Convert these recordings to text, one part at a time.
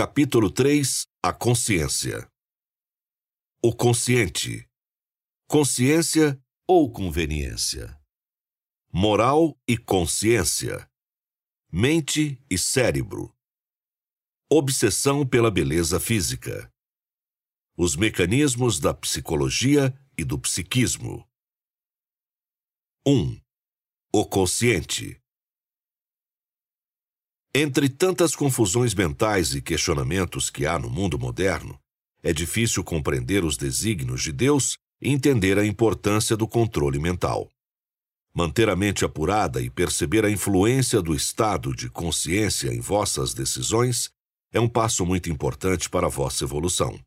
Capítulo 3 A consciência. O consciente. Consciência ou conveniência. Moral e consciência. Mente e cérebro. Obsessão pela beleza física. Os mecanismos da psicologia e do psiquismo. 1. O consciente. Entre tantas confusões mentais e questionamentos que há no mundo moderno, é difícil compreender os desígnios de Deus e entender a importância do controle mental. Manter a mente apurada e perceber a influência do estado de consciência em vossas decisões é um passo muito importante para a vossa evolução.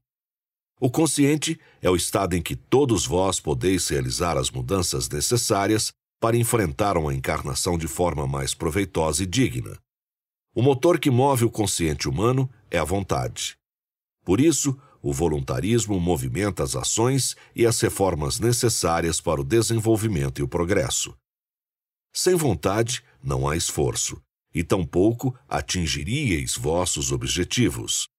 O consciente é o estado em que todos vós podeis realizar as mudanças necessárias para enfrentar uma encarnação de forma mais proveitosa e digna. O motor que move o consciente humano é a vontade. Por isso, o voluntarismo movimenta as ações e as reformas necessárias para o desenvolvimento e o progresso. Sem vontade, não há esforço, e tampouco atingiríeis vossos objetivos.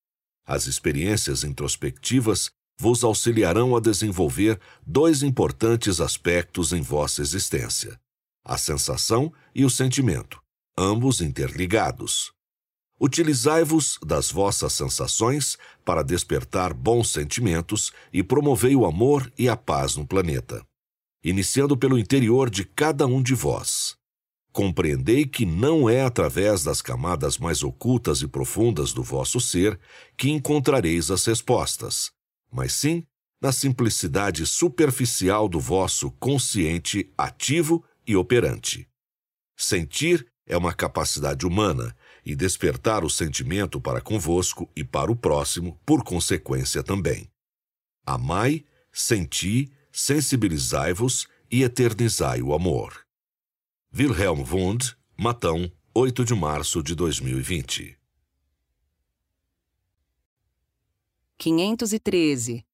As experiências introspectivas vos auxiliarão a desenvolver dois importantes aspectos em vossa existência: a sensação e o sentimento ambos interligados. Utilizai-vos das vossas sensações para despertar bons sentimentos e promovei o amor e a paz no planeta, iniciando pelo interior de cada um de vós. Compreendei que não é através das camadas mais ocultas e profundas do vosso ser que encontrareis as respostas, mas sim na simplicidade superficial do vosso consciente ativo e operante. Sentir é uma capacidade humana e despertar o sentimento para convosco e para o próximo, por consequência também. Amai, senti, sensibilizai-vos e eternizai o amor. Wilhelm Wundt, Matão, 8 de março de 2020. 513.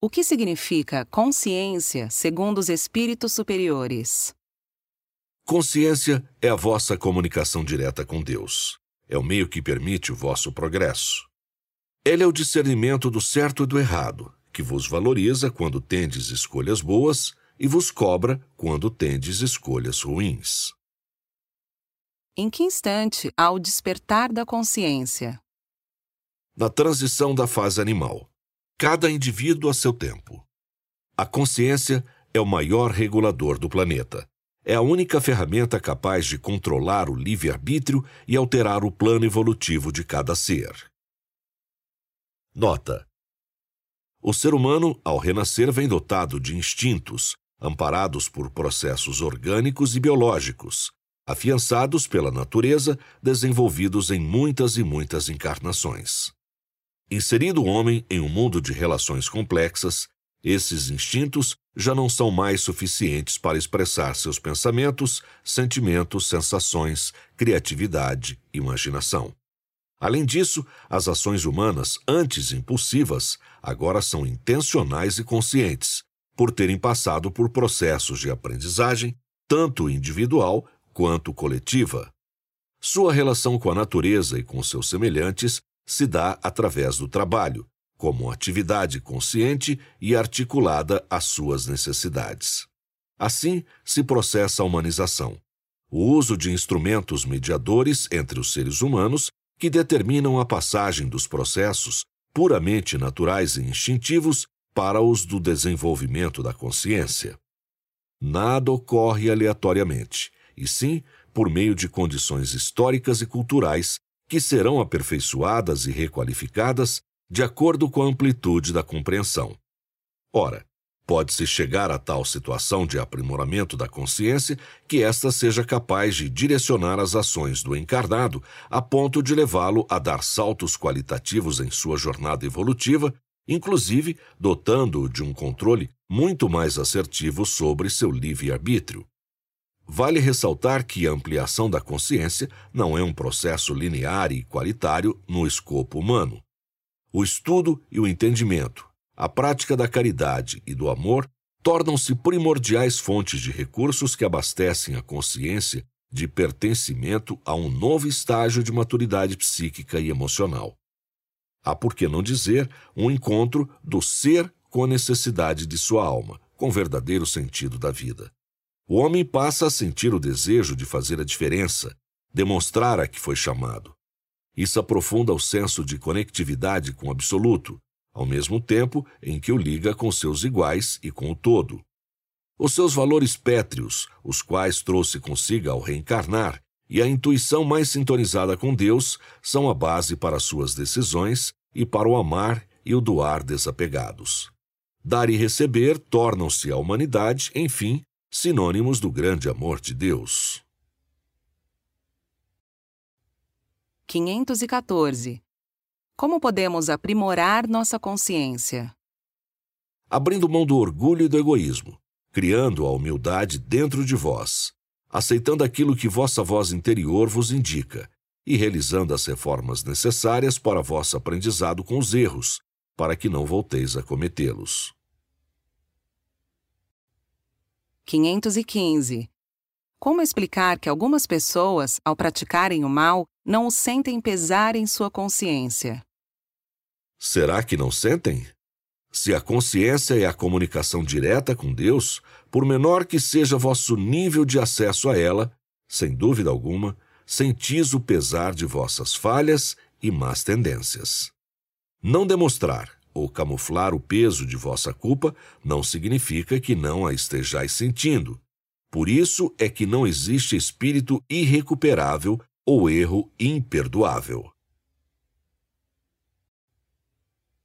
O que significa consciência segundo os espíritos superiores? Consciência é a vossa comunicação direta com Deus. É o meio que permite o vosso progresso. Ele é o discernimento do certo e do errado, que vos valoriza quando tendes escolhas boas e vos cobra quando tendes escolhas ruins. Em que instante há o despertar da consciência? Na transição da fase animal. Cada indivíduo a seu tempo. A consciência é o maior regulador do planeta é a única ferramenta capaz de controlar o livre-arbítrio e alterar o plano evolutivo de cada ser. Nota: O ser humano, ao renascer, vem dotado de instintos, amparados por processos orgânicos e biológicos, afiançados pela natureza, desenvolvidos em muitas e muitas encarnações. Inserido o homem em um mundo de relações complexas, esses instintos já não são mais suficientes para expressar seus pensamentos, sentimentos, sensações, criatividade, imaginação. Além disso, as ações humanas, antes impulsivas, agora são intencionais e conscientes, por terem passado por processos de aprendizagem, tanto individual quanto coletiva. Sua relação com a natureza e com seus semelhantes se dá através do trabalho, como atividade consciente e articulada às suas necessidades. Assim se processa a humanização, o uso de instrumentos mediadores entre os seres humanos que determinam a passagem dos processos puramente naturais e instintivos para os do desenvolvimento da consciência. Nada ocorre aleatoriamente, e sim por meio de condições históricas e culturais que serão aperfeiçoadas e requalificadas de acordo com a amplitude da compreensão. Ora, pode-se chegar a tal situação de aprimoramento da consciência que esta seja capaz de direcionar as ações do encarnado a ponto de levá-lo a dar saltos qualitativos em sua jornada evolutiva, inclusive dotando-o de um controle muito mais assertivo sobre seu livre-arbítrio. Vale ressaltar que a ampliação da consciência não é um processo linear e qualitário no escopo humano. O estudo e o entendimento, a prática da caridade e do amor tornam-se primordiais fontes de recursos que abastecem a consciência de pertencimento a um novo estágio de maturidade psíquica e emocional. Há por que não dizer um encontro do ser com a necessidade de sua alma, com o verdadeiro sentido da vida. O homem passa a sentir o desejo de fazer a diferença, demonstrar a que foi chamado. Isso aprofunda o senso de conectividade com o absoluto, ao mesmo tempo em que o liga com seus iguais e com o todo. Os seus valores pétreos, os quais trouxe consigo ao reencarnar, e a intuição mais sintonizada com Deus são a base para suas decisões e para o amar e o doar desapegados. Dar e receber tornam-se a humanidade, enfim, sinônimos do grande amor de Deus. 514. Como podemos aprimorar nossa consciência? Abrindo mão do orgulho e do egoísmo, criando a humildade dentro de vós, aceitando aquilo que vossa voz interior vos indica e realizando as reformas necessárias para vosso aprendizado com os erros, para que não volteis a cometê-los. 515. Como explicar que algumas pessoas, ao praticarem o mal, não sentem pesar em sua consciência? Será que não sentem? Se a consciência é a comunicação direta com Deus, por menor que seja vosso nível de acesso a ela, sem dúvida alguma, sentis o pesar de vossas falhas e más tendências. Não demonstrar ou camuflar o peso de vossa culpa não significa que não a estejais sentindo. Por isso é que não existe espírito irrecuperável ou erro imperdoável.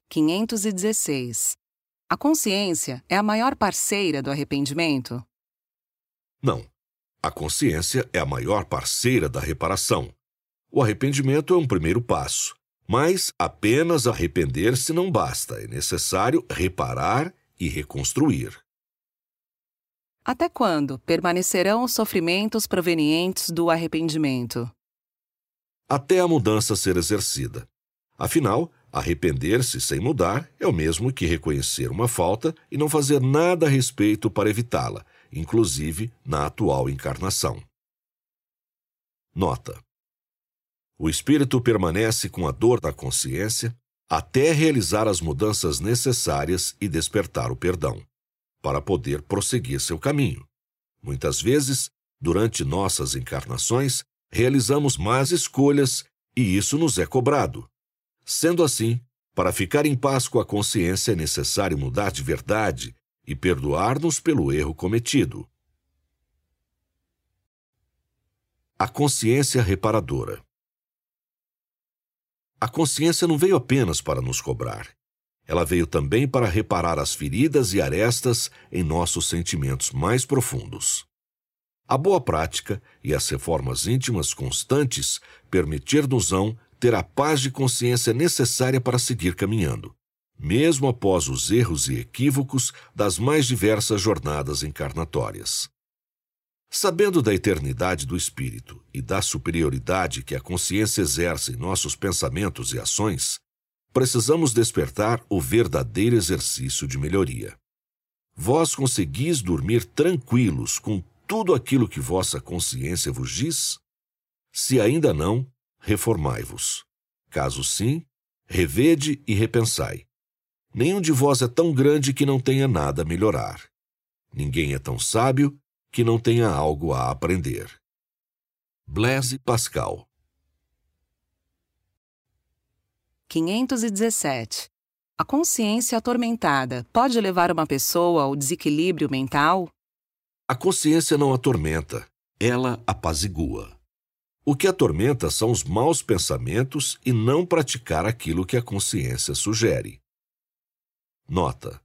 516. A consciência é a maior parceira do arrependimento? Não. A consciência é a maior parceira da reparação. O arrependimento é um primeiro passo, mas apenas arrepender-se não basta, é necessário reparar e reconstruir. Até quando permanecerão os sofrimentos provenientes do arrependimento? Até a mudança ser exercida. Afinal, Arrepender-se sem mudar é o mesmo que reconhecer uma falta e não fazer nada a respeito para evitá-la, inclusive na atual encarnação. Nota: O espírito permanece com a dor da consciência até realizar as mudanças necessárias e despertar o perdão, para poder prosseguir seu caminho. Muitas vezes, durante nossas encarnações, realizamos más escolhas e isso nos é cobrado Sendo assim, para ficar em paz com a consciência é necessário mudar de verdade e perdoar-nos pelo erro cometido. A consciência reparadora. A consciência não veio apenas para nos cobrar. Ela veio também para reparar as feridas e arestas em nossos sentimentos mais profundos. A boa prática e as reformas íntimas constantes permitir-nos-ão ter a paz de consciência necessária para seguir caminhando, mesmo após os erros e equívocos das mais diversas jornadas encarnatórias. Sabendo da eternidade do espírito e da superioridade que a consciência exerce em nossos pensamentos e ações, precisamos despertar o verdadeiro exercício de melhoria. Vós conseguis dormir tranquilos com tudo aquilo que vossa consciência vos diz? Se ainda não, reformai-vos. Caso sim, revede e repensai. Nenhum de vós é tão grande que não tenha nada a melhorar. Ninguém é tão sábio que não tenha algo a aprender. Blaise Pascal 517. A consciência atormentada pode levar uma pessoa ao desequilíbrio mental? A consciência não atormenta, ela apazigua. O que atormenta são os maus pensamentos e não praticar aquilo que a consciência sugere. Nota: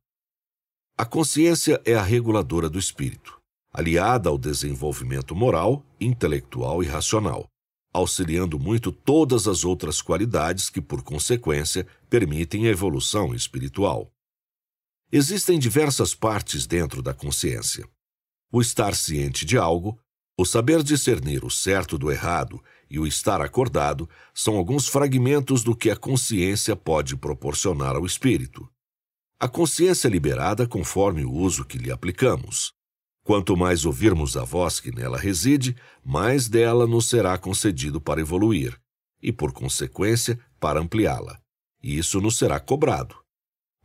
A consciência é a reguladora do espírito, aliada ao desenvolvimento moral, intelectual e racional, auxiliando muito todas as outras qualidades que, por consequência, permitem a evolução espiritual. Existem diversas partes dentro da consciência. O estar ciente de algo, o saber discernir o certo do errado e o estar acordado são alguns fragmentos do que a consciência pode proporcionar ao espírito. A consciência é liberada conforme o uso que lhe aplicamos. Quanto mais ouvirmos a voz que nela reside, mais dela nos será concedido para evoluir, e, por consequência, para ampliá-la. e isso nos será cobrado.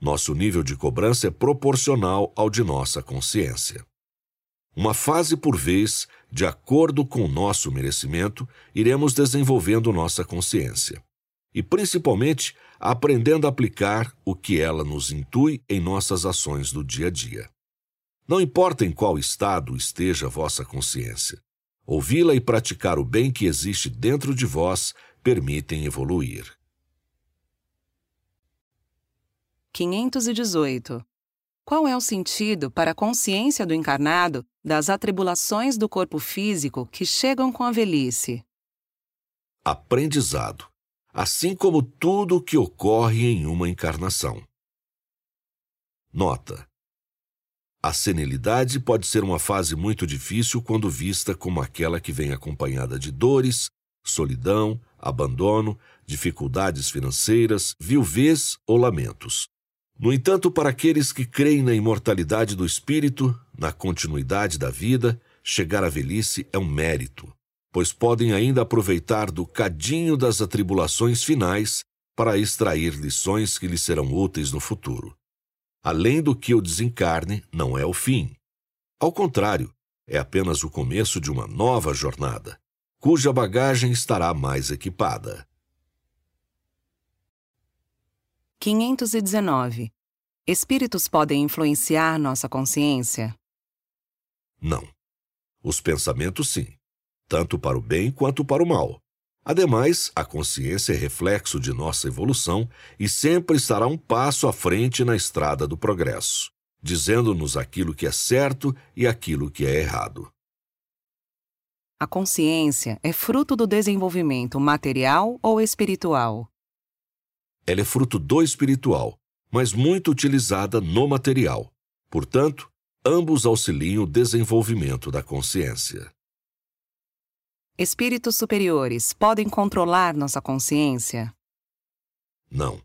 Nosso nível de cobrança é proporcional ao de nossa consciência. Uma fase por vez, de acordo com nosso merecimento, iremos desenvolvendo nossa consciência. E, principalmente, aprendendo a aplicar o que ela nos intui em nossas ações do dia a dia. Não importa em qual estado esteja vossa consciência, ouvi-la e praticar o bem que existe dentro de vós permitem evoluir. 518. Qual é o sentido para a consciência do encarnado das atribulações do corpo físico que chegam com a velhice? Aprendizado, assim como tudo o que ocorre em uma encarnação. Nota: a senilidade pode ser uma fase muito difícil quando vista como aquela que vem acompanhada de dores, solidão, abandono, dificuldades financeiras, viuvez ou lamentos. No entanto, para aqueles que creem na imortalidade do espírito, na continuidade da vida, chegar à velhice é um mérito, pois podem ainda aproveitar do cadinho das atribulações finais para extrair lições que lhes serão úteis no futuro. Além do que o desencarne não é o fim. Ao contrário, é apenas o começo de uma nova jornada, cuja bagagem estará mais equipada. 519. Espíritos podem influenciar nossa consciência? Não. Os pensamentos, sim, tanto para o bem quanto para o mal. Ademais, a consciência é reflexo de nossa evolução e sempre estará um passo à frente na estrada do progresso, dizendo-nos aquilo que é certo e aquilo que é errado. A consciência é fruto do desenvolvimento material ou espiritual? Ela é fruto do espiritual, mas muito utilizada no material. Portanto, ambos auxiliam o desenvolvimento da consciência. Espíritos superiores podem controlar nossa consciência? Não,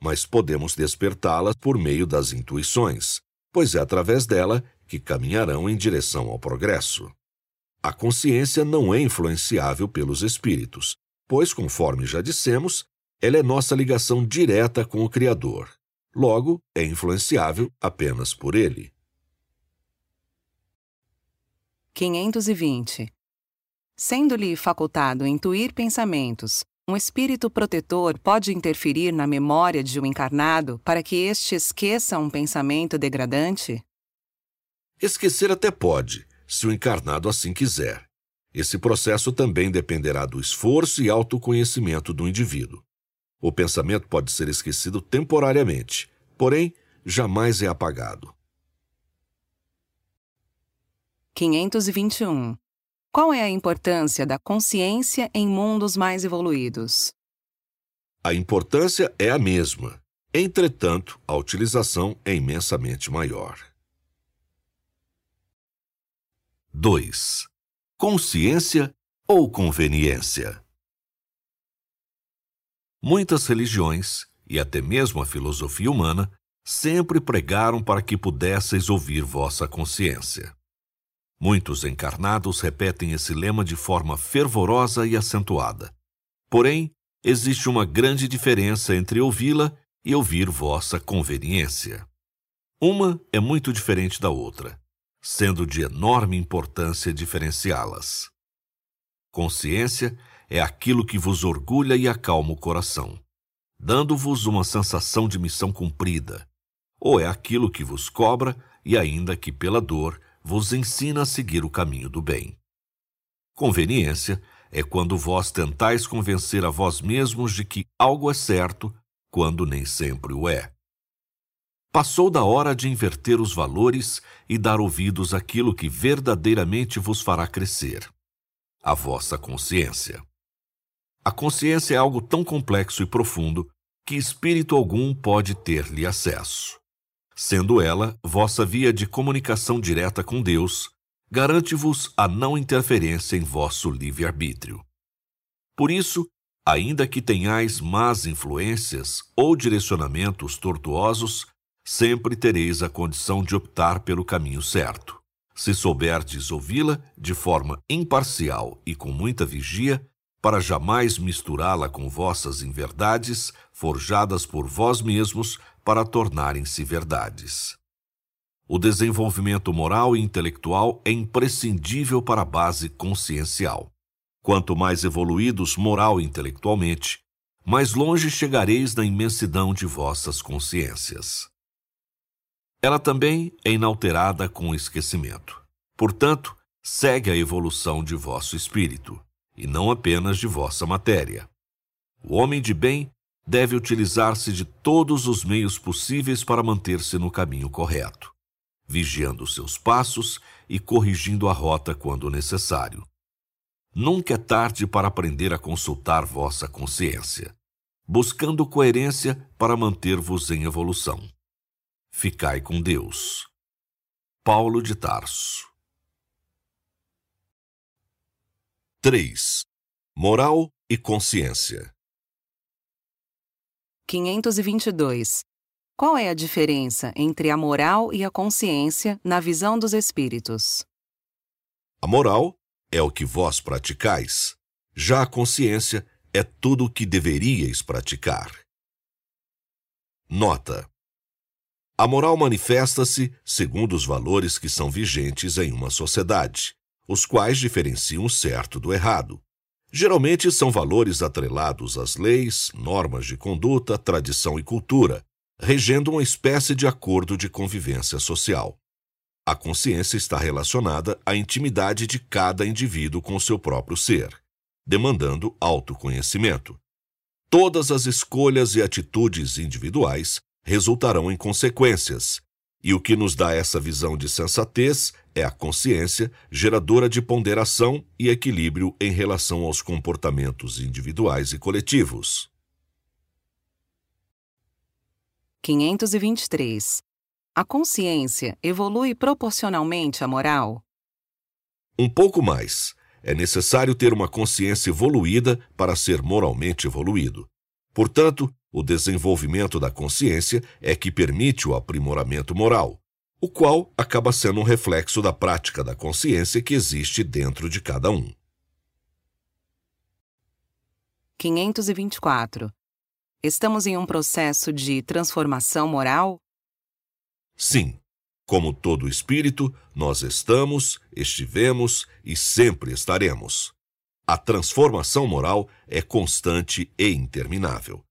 mas podemos despertá-la por meio das intuições, pois é através dela que caminharão em direção ao progresso. A consciência não é influenciável pelos espíritos, pois, conforme já dissemos, ela é nossa ligação direta com o Criador. Logo, é influenciável apenas por ele. 520. Sendo-lhe facultado intuir pensamentos, um espírito protetor pode interferir na memória de um encarnado para que este esqueça um pensamento degradante? Esquecer até pode, se o encarnado assim quiser. Esse processo também dependerá do esforço e autoconhecimento do indivíduo. O pensamento pode ser esquecido temporariamente, porém, jamais é apagado. 521. Qual é a importância da consciência em mundos mais evoluídos? A importância é a mesma. Entretanto, a utilização é imensamente maior. 2. Consciência ou conveniência? Muitas religiões, e até mesmo a filosofia humana, sempre pregaram para que pudesseis ouvir vossa consciência. Muitos encarnados repetem esse lema de forma fervorosa e acentuada. Porém, existe uma grande diferença entre ouvi-la e ouvir vossa conveniência. Uma é muito diferente da outra, sendo de enorme importância diferenciá-las. Consciência é aquilo que vos orgulha e acalma o coração, dando-vos uma sensação de missão cumprida, ou é aquilo que vos cobra e, ainda que pela dor, vos ensina a seguir o caminho do bem. Conveniência é quando vós tentais convencer a vós mesmos de que algo é certo, quando nem sempre o é. Passou da hora de inverter os valores e dar ouvidos àquilo que verdadeiramente vos fará crescer a vossa consciência. A consciência é algo tão complexo e profundo que espírito algum pode ter-lhe acesso sendo ela vossa via de comunicação direta com Deus, garante-vos a não interferência em vosso livre-arbítrio. Por isso, ainda que tenhais más influências ou direcionamentos tortuosos, sempre tereis a condição de optar pelo caminho certo. Se souberdes ouvi-la de forma imparcial e com muita vigia, para jamais misturá-la com vossas inverdades, forjadas por vós mesmos para tornarem-se verdades. O desenvolvimento moral e intelectual é imprescindível para a base consciencial. Quanto mais evoluídos moral e intelectualmente, mais longe chegareis na imensidão de vossas consciências. Ela também é inalterada com o esquecimento. Portanto, segue a evolução de vosso espírito e não apenas de vossa matéria. O homem de bem deve utilizar-se de todos os meios possíveis para manter-se no caminho correto, vigiando seus passos e corrigindo a rota quando necessário. Nunca é tarde para aprender a consultar vossa consciência, buscando coerência para manter-vos em evolução. Ficai com Deus. Paulo de Tarso 3. Moral e consciência. 522. Qual é a diferença entre a moral e a consciência na visão dos espíritos? A moral é o que vós praticais, já a consciência é tudo o que deveríeis praticar. Nota: A moral manifesta-se segundo os valores que são vigentes em uma sociedade os quais diferenciam o certo do errado. Geralmente são valores atrelados às leis, normas de conduta, tradição e cultura, regendo uma espécie de acordo de convivência social. A consciência está relacionada à intimidade de cada indivíduo com seu próprio ser, demandando autoconhecimento. Todas as escolhas e atitudes individuais resultarão em consequências, e o que nos dá essa visão de sensatez é a consciência, geradora de ponderação e equilíbrio em relação aos comportamentos individuais e coletivos. 523. A consciência evolui proporcionalmente à moral? Um pouco mais. É necessário ter uma consciência evoluída para ser moralmente evoluído. Portanto, o desenvolvimento da consciência é que permite o aprimoramento moral, o qual acaba sendo um reflexo da prática da consciência que existe dentro de cada um. 524. Estamos em um processo de transformação moral? Sim. Como todo espírito, nós estamos, estivemos e sempre estaremos. A transformação moral é constante e interminável.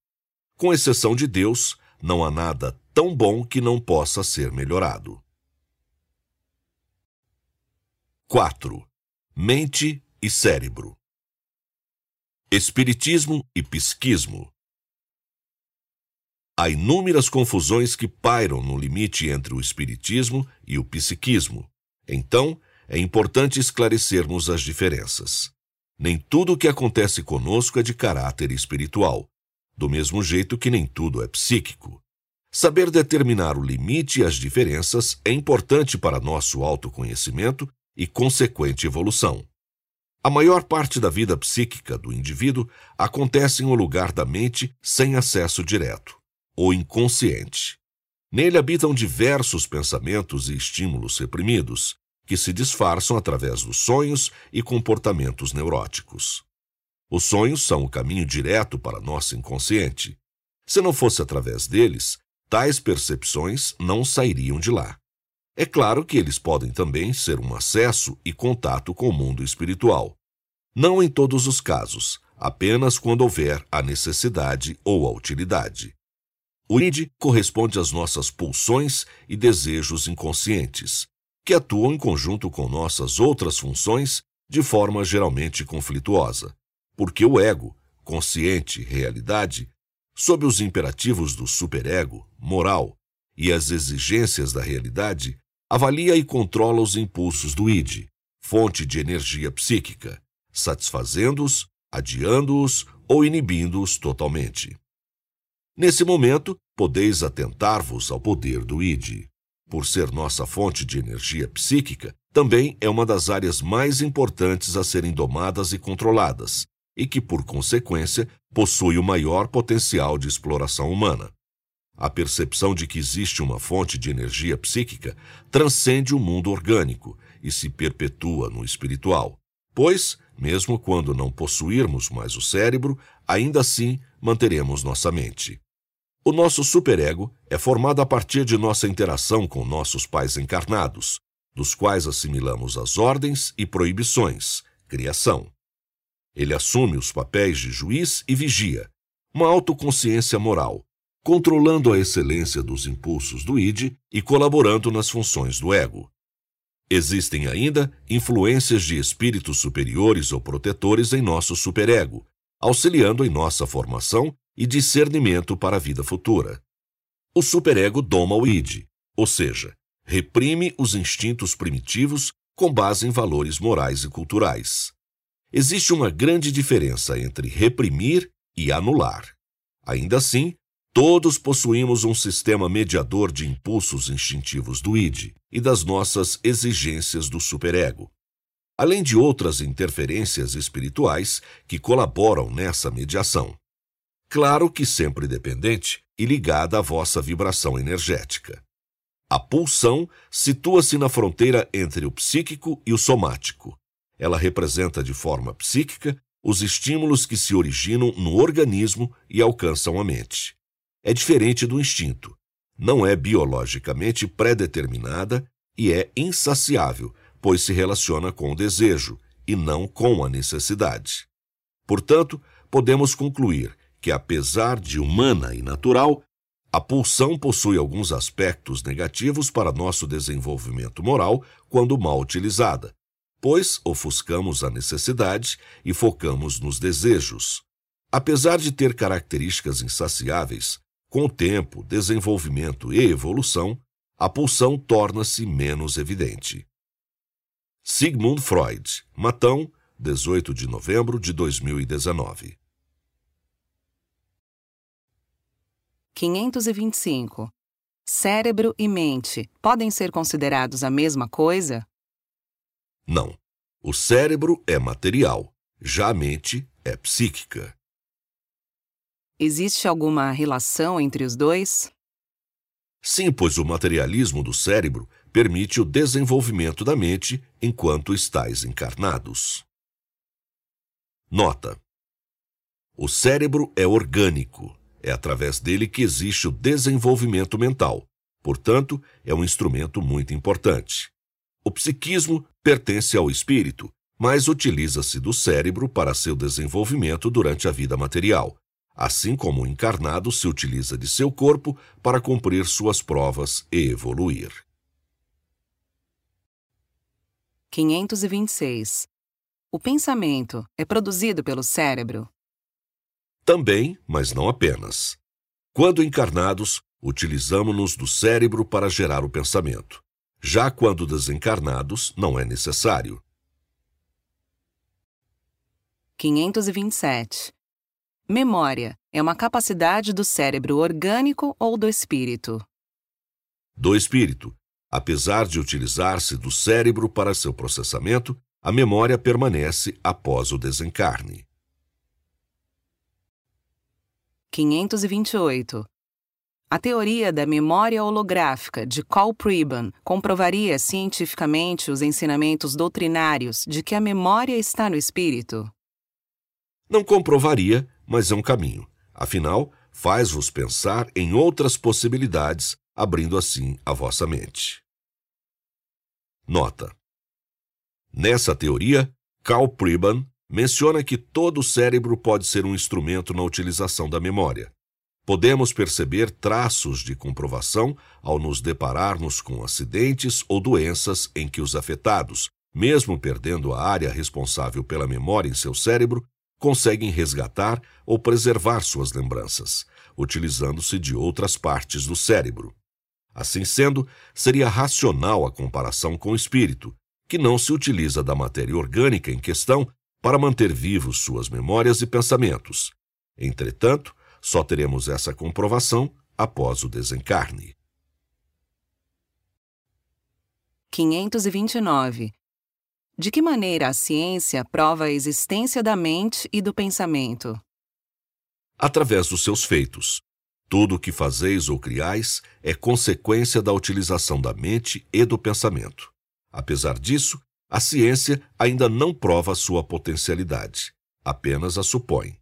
Com exceção de Deus, não há nada tão bom que não possa ser melhorado. 4. Mente e cérebro. Espiritismo e psiquismo. Há inúmeras confusões que pairam no limite entre o espiritismo e o psiquismo. Então, é importante esclarecermos as diferenças. Nem tudo o que acontece conosco é de caráter espiritual do mesmo jeito que nem tudo é psíquico. Saber determinar o limite e as diferenças é importante para nosso autoconhecimento e consequente evolução. A maior parte da vida psíquica do indivíduo acontece em um lugar da mente sem acesso direto, o inconsciente. Nele habitam diversos pensamentos e estímulos reprimidos, que se disfarçam através dos sonhos e comportamentos neuróticos. Os sonhos são o caminho direto para nosso inconsciente. Se não fosse através deles, tais percepções não sairiam de lá. É claro que eles podem também ser um acesso e contato com o mundo espiritual. Não em todos os casos, apenas quando houver a necessidade ou a utilidade. O id corresponde às nossas pulsões e desejos inconscientes, que atuam em conjunto com nossas outras funções de forma geralmente conflituosa porque o ego, consciente realidade, sob os imperativos do superego, moral, e as exigências da realidade, avalia e controla os impulsos do id, fonte de energia psíquica, satisfazendo-os, adiando-os ou inibindo-os totalmente. Nesse momento, podeis atentar-vos ao poder do id. Por ser nossa fonte de energia psíquica, também é uma das áreas mais importantes a serem domadas e controladas, e que, por consequência, possui o maior potencial de exploração humana. A percepção de que existe uma fonte de energia psíquica transcende o mundo orgânico e se perpetua no espiritual, pois mesmo quando não possuirmos mais o cérebro, ainda assim manteremos nossa mente. O nosso superego é formado a partir de nossa interação com nossos pais encarnados, dos quais assimilamos as ordens e proibições, criação. Ele assume os papéis de juiz e vigia, uma autoconsciência moral, controlando a excelência dos impulsos do id e colaborando nas funções do ego. Existem ainda influências de espíritos superiores ou protetores em nosso superego, auxiliando em nossa formação e discernimento para a vida futura. O superego doma o id, ou seja, reprime os instintos primitivos com base em valores morais e culturais. Existe uma grande diferença entre reprimir e anular. Ainda assim, todos possuímos um sistema mediador de impulsos instintivos do id e das nossas exigências do superego, além de outras interferências espirituais que colaboram nessa mediação. Claro que sempre dependente e ligada à vossa vibração energética. A pulsão situa-se na fronteira entre o psíquico e o somático. Ela representa de forma psíquica os estímulos que se originam no organismo e alcançam a mente. É diferente do instinto. Não é biologicamente pré-determinada e é insaciável, pois se relaciona com o desejo e não com a necessidade. Portanto, podemos concluir que, apesar de humana e natural, a pulsão possui alguns aspectos negativos para nosso desenvolvimento moral quando mal utilizada, pois ofuscamos a necessidade e focamos nos desejos. Apesar de ter características insaciáveis, com o tempo, desenvolvimento e evolução, a pulsão torna-se menos evidente. Sigmund Freud, Matão, 18 de novembro de 2019. 525. Cérebro e mente podem ser considerados a mesma coisa? Não. O cérebro é material, já a mente é psíquica. Existe alguma relação entre os dois? Sim, pois o materialismo do cérebro permite o desenvolvimento da mente enquanto estáis encarnados. Nota: O cérebro é orgânico, é através dele que existe o desenvolvimento mental. Portanto, é um instrumento muito importante. O psiquismo pertence ao espírito, mas utiliza-se do cérebro para seu desenvolvimento durante a vida material, assim como o encarnado se utiliza de seu corpo para cumprir suas provas e evoluir. 526. O pensamento é produzido pelo cérebro? Também, mas não apenas. Quando encarnados, utilizamos-nos do cérebro para gerar o pensamento. Já quando desencarnados, não é necessário. 527. Memória é uma capacidade do cérebro orgânico ou do espírito? Do espírito. Apesar de utilizar-se do cérebro para seu processamento, a memória permanece após o desencarne. 528. A teoria da memória holográfica de Carl Preben comprovaria cientificamente os ensinamentos doutrinários de que a memória está no espírito? Não comprovaria, mas é um caminho. Afinal, faz-vos pensar em outras possibilidades, abrindo assim a vossa mente. Nota: Nessa teoria, Carl Preben menciona que todo o cérebro pode ser um instrumento na utilização da memória. Podemos perceber traços de comprovação ao nos depararmos com acidentes ou doenças em que os afetados, mesmo perdendo a área responsável pela memória em seu cérebro, conseguem resgatar ou preservar suas lembranças, utilizando-se de outras partes do cérebro. Assim sendo, seria racional a comparação com o espírito, que não se utiliza da matéria orgânica em questão para manter vivos suas memórias e pensamentos. Entretanto, só teremos essa comprovação após o desencarne. 529. De que maneira a ciência prova a existência da mente e do pensamento? Através dos seus feitos. Tudo o que fazeis ou criais é consequência da utilização da mente e do pensamento. Apesar disso, A ciência ainda não prova sua potencialidade, apenas a supõe.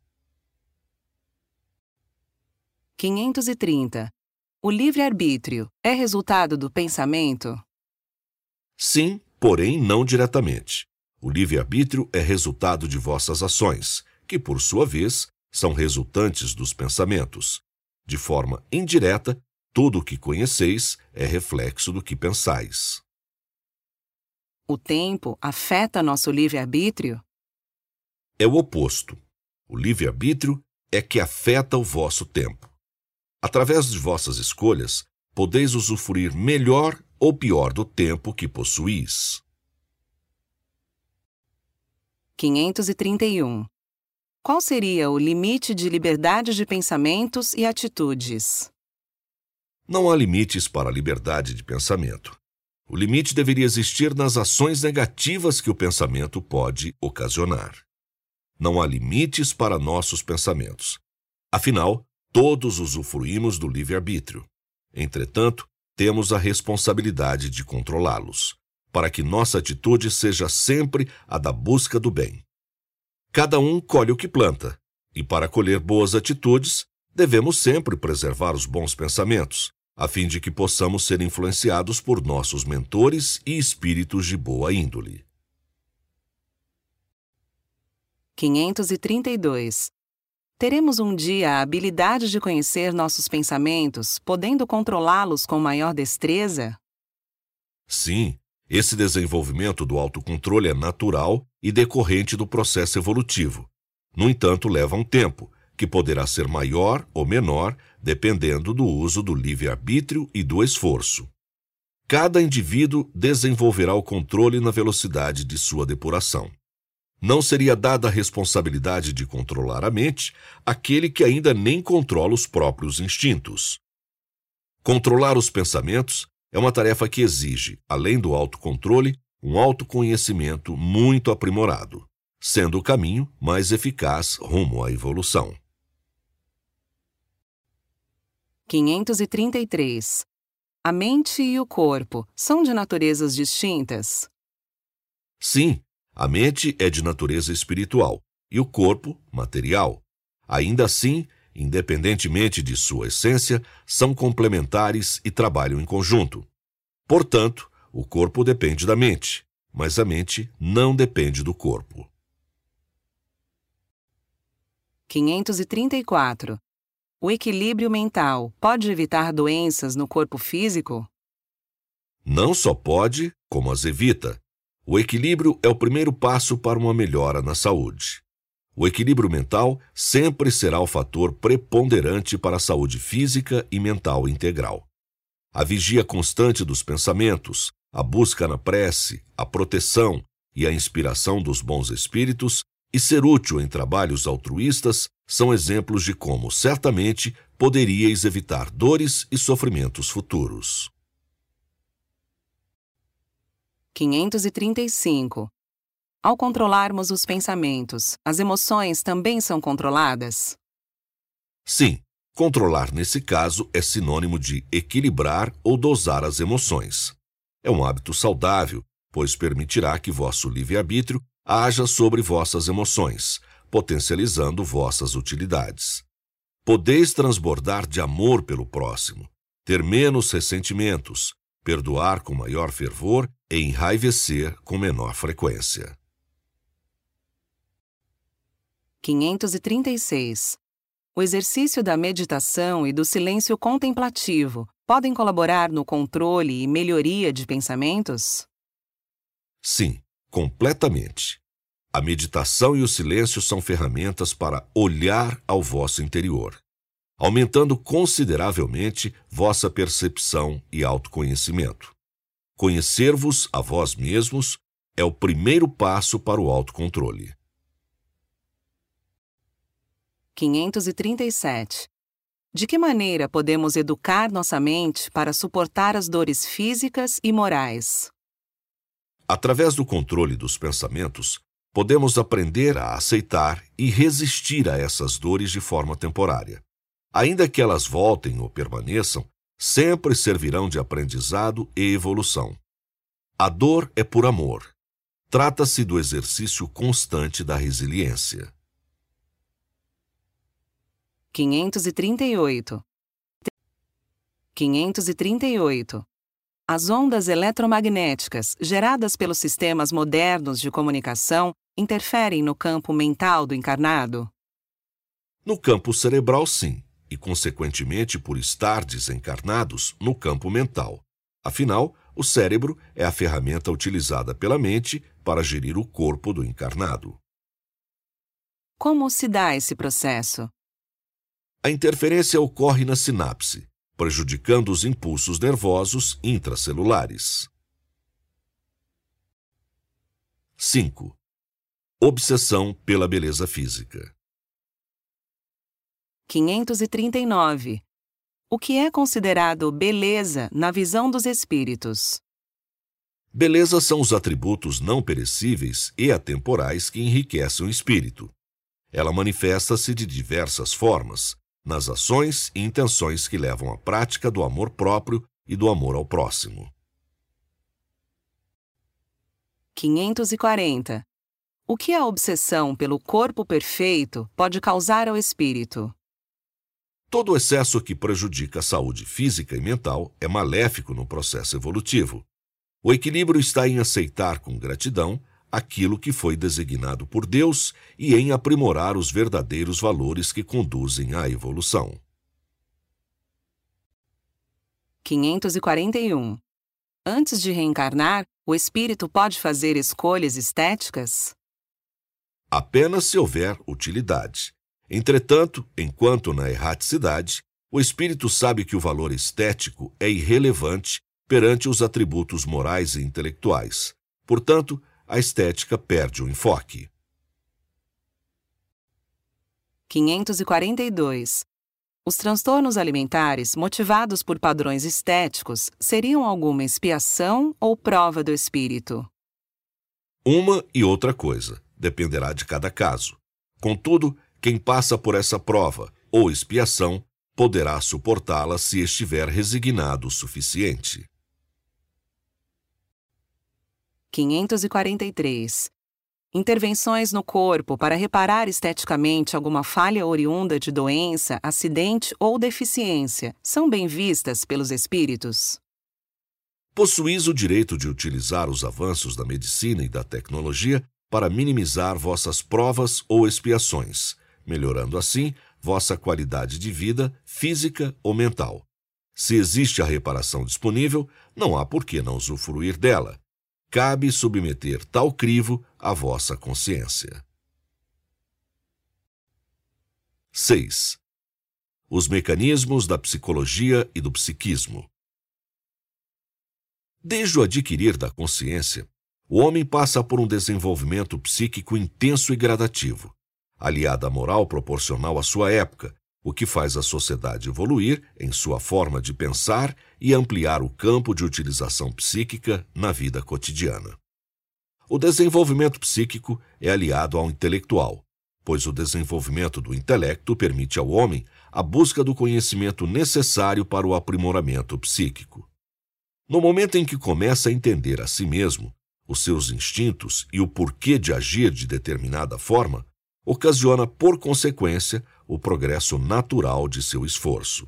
530. O livre-arbítrio é resultado do pensamento? Sim, porém não diretamente. O livre-arbítrio é resultado de vossas ações, que, por sua vez, são resultantes dos pensamentos. De forma indireta, tudo o que conheceis é reflexo do que pensais. O tempo afeta nosso livre-arbítrio? É o oposto. O livre-arbítrio é que afeta o vosso tempo. Através de vossas escolhas, podeis usufruir melhor ou pior do tempo que possuís. 531. Qual seria o limite de liberdade de pensamentos e atitudes? Não há limites para a liberdade de pensamento. O limite deveria existir nas ações negativas que o pensamento pode ocasionar. Não há limites para nossos pensamentos. Afinal, todos usufruímos do livre-arbítrio. Entretanto, temos a responsabilidade de controlá-los, para que nossa atitude seja sempre a da busca do bem. Cada um colhe o que planta, e para colher boas atitudes, devemos sempre preservar os bons pensamentos, a fim de que possamos ser influenciados por nossos mentores e espíritos de boa índole. 532. Teremos um dia a habilidade de conhecer nossos pensamentos, podendo controlá-los com maior destreza? Sim, esse desenvolvimento do autocontrole é natural e decorrente do processo evolutivo. No entanto, leva um tempo, que poderá ser maior ou menor dependendo do uso do livre-arbítrio e do esforço. Cada indivíduo desenvolverá o controle na velocidade de sua depuração. Não seria dada a responsabilidade de controlar a mente aquele que ainda nem controla os próprios instintos. Controlar os pensamentos é uma tarefa que exige, além do autocontrole, um autoconhecimento muito aprimorado, sendo o caminho mais eficaz rumo à evolução. 533. A mente e o corpo são de naturezas distintas? Sim, a mente é de natureza espiritual e o corpo, material. Ainda assim, independentemente de sua essência, são complementares e trabalham em conjunto. Portanto, o corpo depende da mente, mas a mente não depende do corpo. 534. O equilíbrio mental pode evitar doenças no corpo físico? Não só pode, como as evita. O equilíbrio é o primeiro passo para uma melhora na saúde. O equilíbrio mental sempre será o fator preponderante para a saúde física e mental integral. A vigia constante dos pensamentos, a busca na prece, a proteção e a inspiração dos bons espíritos e ser útil em trabalhos altruístas são exemplos de como, certamente, poderíeis evitar dores e sofrimentos futuros. 535. Ao controlarmos os pensamentos, as emoções também são controladas? Sim, controlar nesse caso é sinônimo de equilibrar ou dosar as emoções. É um hábito saudável, pois permitirá que vosso livre-arbítrio haja sobre vossas emoções, potencializando vossas utilidades. Podeis transbordar de amor pelo próximo, ter menos ressentimentos, perdoar com maior fervor enraivecer com menor frequência. 536. O exercício da meditação e do silêncio contemplativo podem colaborar no controle e melhoria de pensamentos? Sim, completamente. A meditação e o silêncio são ferramentas para olhar ao vosso interior, aumentando consideravelmente vossa percepção e autoconhecimento. Conhecer-vos a vós mesmos é o primeiro passo para o autocontrole. 537. De que maneira podemos educar nossa mente para suportar as dores físicas e morais? Através do controle dos pensamentos, podemos aprender a aceitar e resistir a essas dores de forma temporária. Ainda que elas voltem ou permaneçam, sempre servirão de aprendizado e evolução. A dor é por amor. Trata-se do exercício constante da resiliência. 538. 538. As ondas eletromagnéticas geradas pelos sistemas modernos de comunicação interferem no campo mental do encarnado? No campo cerebral, sim, e consequentemente por estar desencarnados no campo mental. Afinal, o cérebro é a ferramenta utilizada pela mente para gerir o corpo do encarnado. Como se dá esse processo? A interferência ocorre na sinapse, prejudicando os impulsos nervosos intracelulares. 5. Obsessão pela beleza física. 539. O que é considerado beleza na visão dos espíritos? Beleza são os atributos não perecíveis e atemporais que enriquecem o espírito. Ela manifesta-se de diversas formas, nas ações e intenções que levam à prática do amor próprio e do amor ao próximo. 540. O que a obsessão pelo corpo perfeito pode causar ao espírito? Todo excesso que prejudica a saúde física e mental é maléfico no processo evolutivo. O equilíbrio está em aceitar com gratidão aquilo que foi designado por Deus e em aprimorar os verdadeiros valores que conduzem à evolução. 541. Antes de reencarnar, o espírito pode fazer escolhas estéticas? Apenas se houver utilidade. Entretanto, enquanto na erraticidade, o espírito sabe que o valor estético é irrelevante perante os atributos morais e intelectuais. Portanto, a estética perde o enfoque. 542. Os transtornos alimentares motivados por padrões estéticos seriam alguma expiação ou prova do espírito? Uma e outra coisa, dependerá de cada caso. Contudo, quem passa por essa prova ou expiação poderá suportá-la se estiver resignado o suficiente. 543. Intervenções no corpo para reparar esteticamente alguma falha oriunda de doença, acidente ou deficiência são bem vistas pelos espíritos? Possuís o direito de utilizar os avanços da medicina e da tecnologia para minimizar vossas provas ou expiações, melhorando assim vossa qualidade de vida física ou mental. Se existe a reparação disponível, não há por que não usufruir dela cabe submeter tal crivo à vossa consciência. 6. Os mecanismos da psicologia e do psiquismo. Desde o adquirir da consciência, o homem passa por um desenvolvimento psíquico intenso e gradativo, aliado à moral proporcional à sua época, o que faz a sociedade evoluir em sua forma de pensar e ampliar o campo de utilização psíquica na vida cotidiana. O desenvolvimento psíquico é aliado ao intelectual, pois o desenvolvimento do intelecto permite ao homem a busca do conhecimento necessário para o aprimoramento psíquico. No momento em que começa a entender a si mesmo, os seus instintos e o porquê de agir de determinada forma, ocasiona, por consequência, o progresso natural de seu esforço.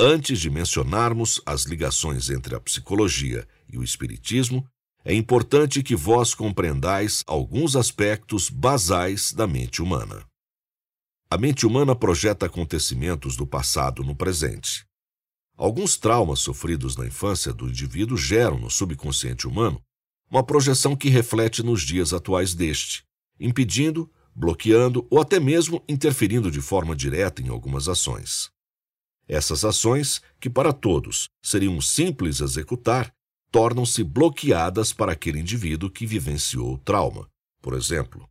Antes de mencionarmos as ligações entre a psicologia e o espiritismo, é importante que vós compreendais alguns aspectos basais da mente humana. A mente humana projeta acontecimentos do passado no presente. Alguns traumas sofridos na infância do indivíduo geram no subconsciente humano uma projeção que reflete nos dias atuais deste, impedindo bloqueando ou até mesmo interferindo de forma direta em algumas ações. Essas ações, que para todos seriam simples executar, tornam-se bloqueadas para aquele indivíduo que vivenciou o trauma, por exemplo.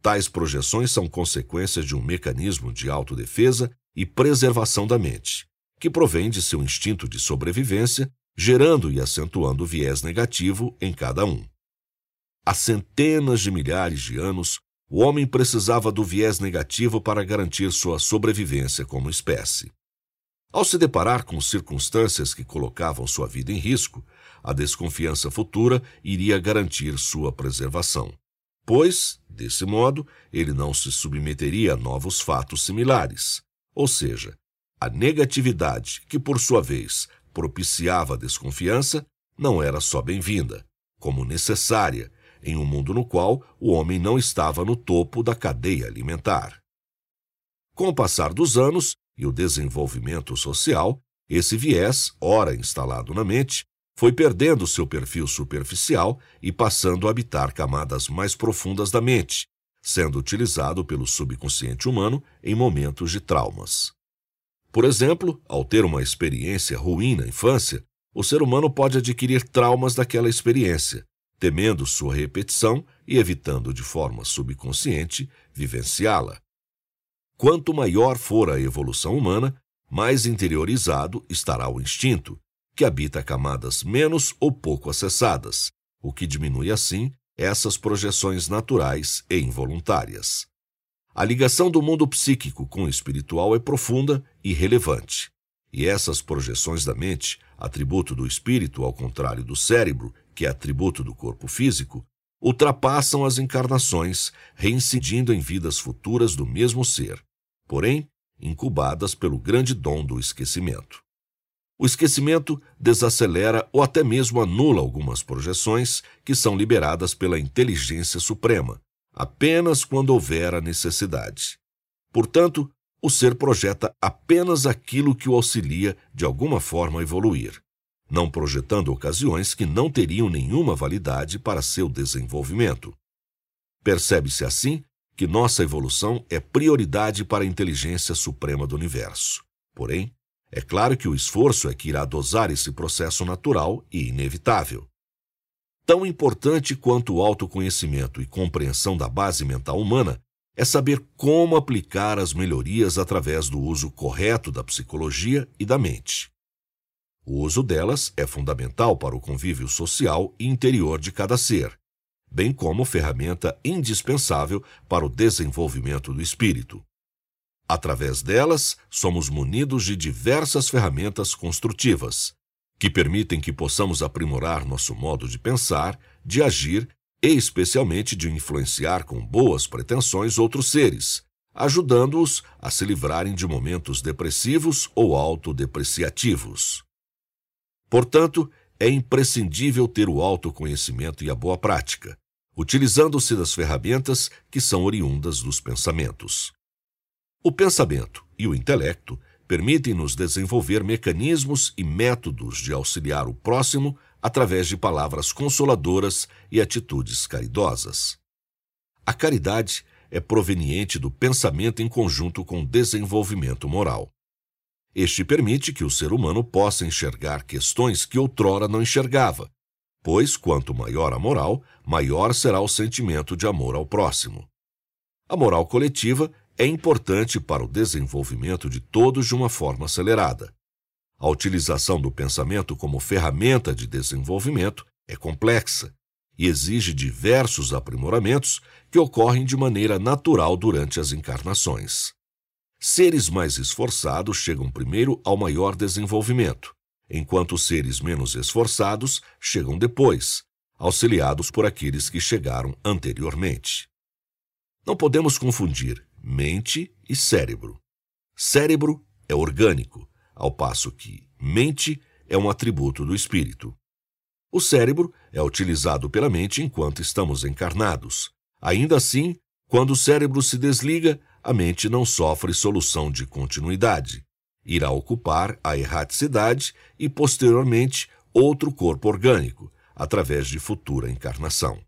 Tais projeções são consequências de um mecanismo de autodefesa e preservação da mente, que provém de seu instinto de sobrevivência, gerando e acentuando o viés negativo em cada um. Há centenas de milhares de anos, o homem precisava do viés negativo para garantir sua sobrevivência como espécie. Ao se deparar com circunstâncias que colocavam sua vida em risco, a desconfiança futura iria garantir sua preservação, pois, desse modo, ele não se submeteria a novos fatos similares. Ou seja, a negatividade, que por sua vez propiciava a desconfiança, não era só bem-vinda, como necessária, em um mundo no qual o homem não estava no topo da cadeia alimentar. Com o passar dos anos e o desenvolvimento social, esse viés, ora instalado na mente, foi perdendo seu perfil superficial e passando a habitar camadas mais profundas da mente, sendo utilizado pelo subconsciente humano em momentos de traumas. Por exemplo, ao ter uma experiência ruim na infância, o ser humano pode adquirir traumas daquela experiência, temendo sua repetição e evitando de forma subconsciente vivenciá-la. Quanto maior for a evolução humana, mais interiorizado estará o instinto, que habita camadas menos ou pouco acessadas, o que diminui assim essas projeções naturais e involuntárias. A ligação do mundo psíquico com o espiritual é profunda e relevante. E essas projeções da mente, atributo do espírito ao contrário do cérebro, que é atributo do corpo físico, ultrapassam as encarnações, reincidindo em vidas futuras do mesmo ser, porém incubadas pelo grande dom do esquecimento. O esquecimento desacelera ou até mesmo anula algumas projeções que são liberadas pela inteligência suprema, apenas quando houver a necessidade. Portanto, o ser projeta apenas aquilo que o auxilia de alguma forma a evoluir, não projetando ocasiões que não teriam nenhuma validade para seu desenvolvimento. Percebe-se assim que nossa evolução é prioridade para a inteligência suprema do universo. Porém, é claro que o esforço é que irá dosar esse processo natural e inevitável. Tão importante quanto o autoconhecimento e compreensão da base mental humana é saber como aplicar as melhorias através do uso correto da psicologia e da mente. O uso delas é fundamental para o convívio social e interior de cada ser, bem como ferramenta indispensável para o desenvolvimento do espírito. Através delas, somos munidos de diversas ferramentas construtivas, que permitem que possamos aprimorar nosso modo de pensar, de agir e, especialmente, de influenciar com boas pretensões outros seres, ajudando-os a se livrarem de momentos depressivos ou autodepreciativos. Portanto, é imprescindível ter o autoconhecimento e a boa prática, utilizando-se das ferramentas que são oriundas dos pensamentos. O pensamento e o intelecto permitem-nos desenvolver mecanismos e métodos de auxiliar o próximo através de palavras consoladoras e atitudes caridosas. A caridade é proveniente do pensamento em conjunto com o desenvolvimento moral. Este permite que o ser humano possa enxergar questões que outrora não enxergava, pois quanto maior a moral, maior será o sentimento de amor ao próximo. A moral coletiva é importante para o desenvolvimento de todos de uma forma acelerada. A utilização do pensamento como ferramenta de desenvolvimento é complexa e exige diversos aprimoramentos que ocorrem de maneira natural durante as encarnações. Seres mais esforçados chegam primeiro ao maior desenvolvimento, enquanto seres menos esforçados chegam depois, auxiliados por aqueles que chegaram anteriormente. Não podemos confundir mente e cérebro. Cérebro é orgânico, ao passo que mente é um atributo do espírito. O cérebro é utilizado pela mente enquanto estamos encarnados. Ainda assim, quando o cérebro se desliga, a mente não sofre solução de continuidade. Irá ocupar a erraticidade e, posteriormente, outro corpo orgânico, através de futura encarnação.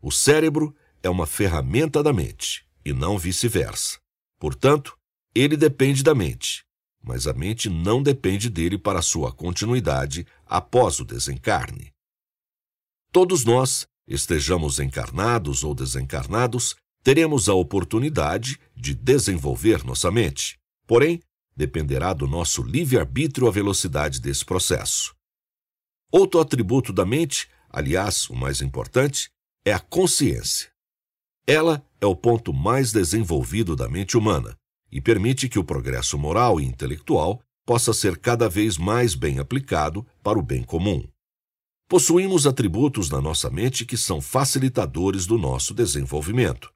O cérebro é uma ferramenta da mente e não vice-versa. Portanto, ele depende da mente, mas a mente não depende dele para sua continuidade após o desencarne. Todos nós, estejamos encarnados ou desencarnados, teremos a oportunidade de desenvolver nossa mente. Porém, dependerá do nosso livre-arbítrio a velocidade desse processo. Outro atributo da mente, aliás, o mais importante, é a consciência. Ela é o ponto mais desenvolvido da mente humana e permite que o progresso moral e intelectual possa ser cada vez mais bem aplicado para o bem comum. Possuímos atributos na nossa mente que são facilitadores do nosso desenvolvimento.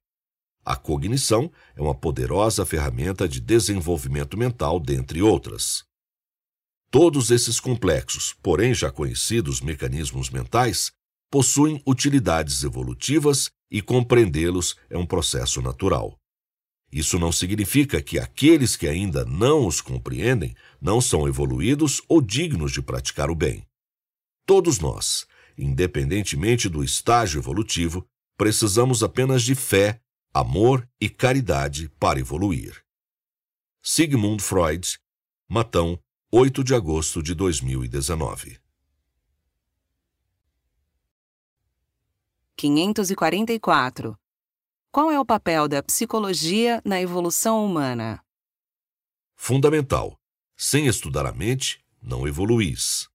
A cognição é uma poderosa ferramenta de desenvolvimento mental, dentre outras. Todos esses complexos, porém já conhecidos mecanismos mentais, possuem utilidades evolutivas e compreendê-los é um processo natural. Isso não significa que aqueles que ainda não os compreendem não são evoluídos ou dignos de praticar o bem. Todos nós, independentemente do estágio evolutivo, precisamos apenas de fé, amor e caridade para evoluir. Sigmund Freud, Matão, 8 de agosto de 2019. 544. Qual é o papel da psicologia na evolução humana? Fundamental. Sem estudar a mente, não evoluís.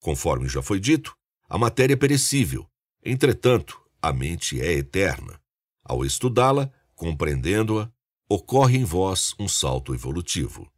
Conforme já foi dito, a matéria é perecível, entretanto, a mente é eterna. Ao estudá-la, compreendendo-a, ocorre em vós um salto evolutivo.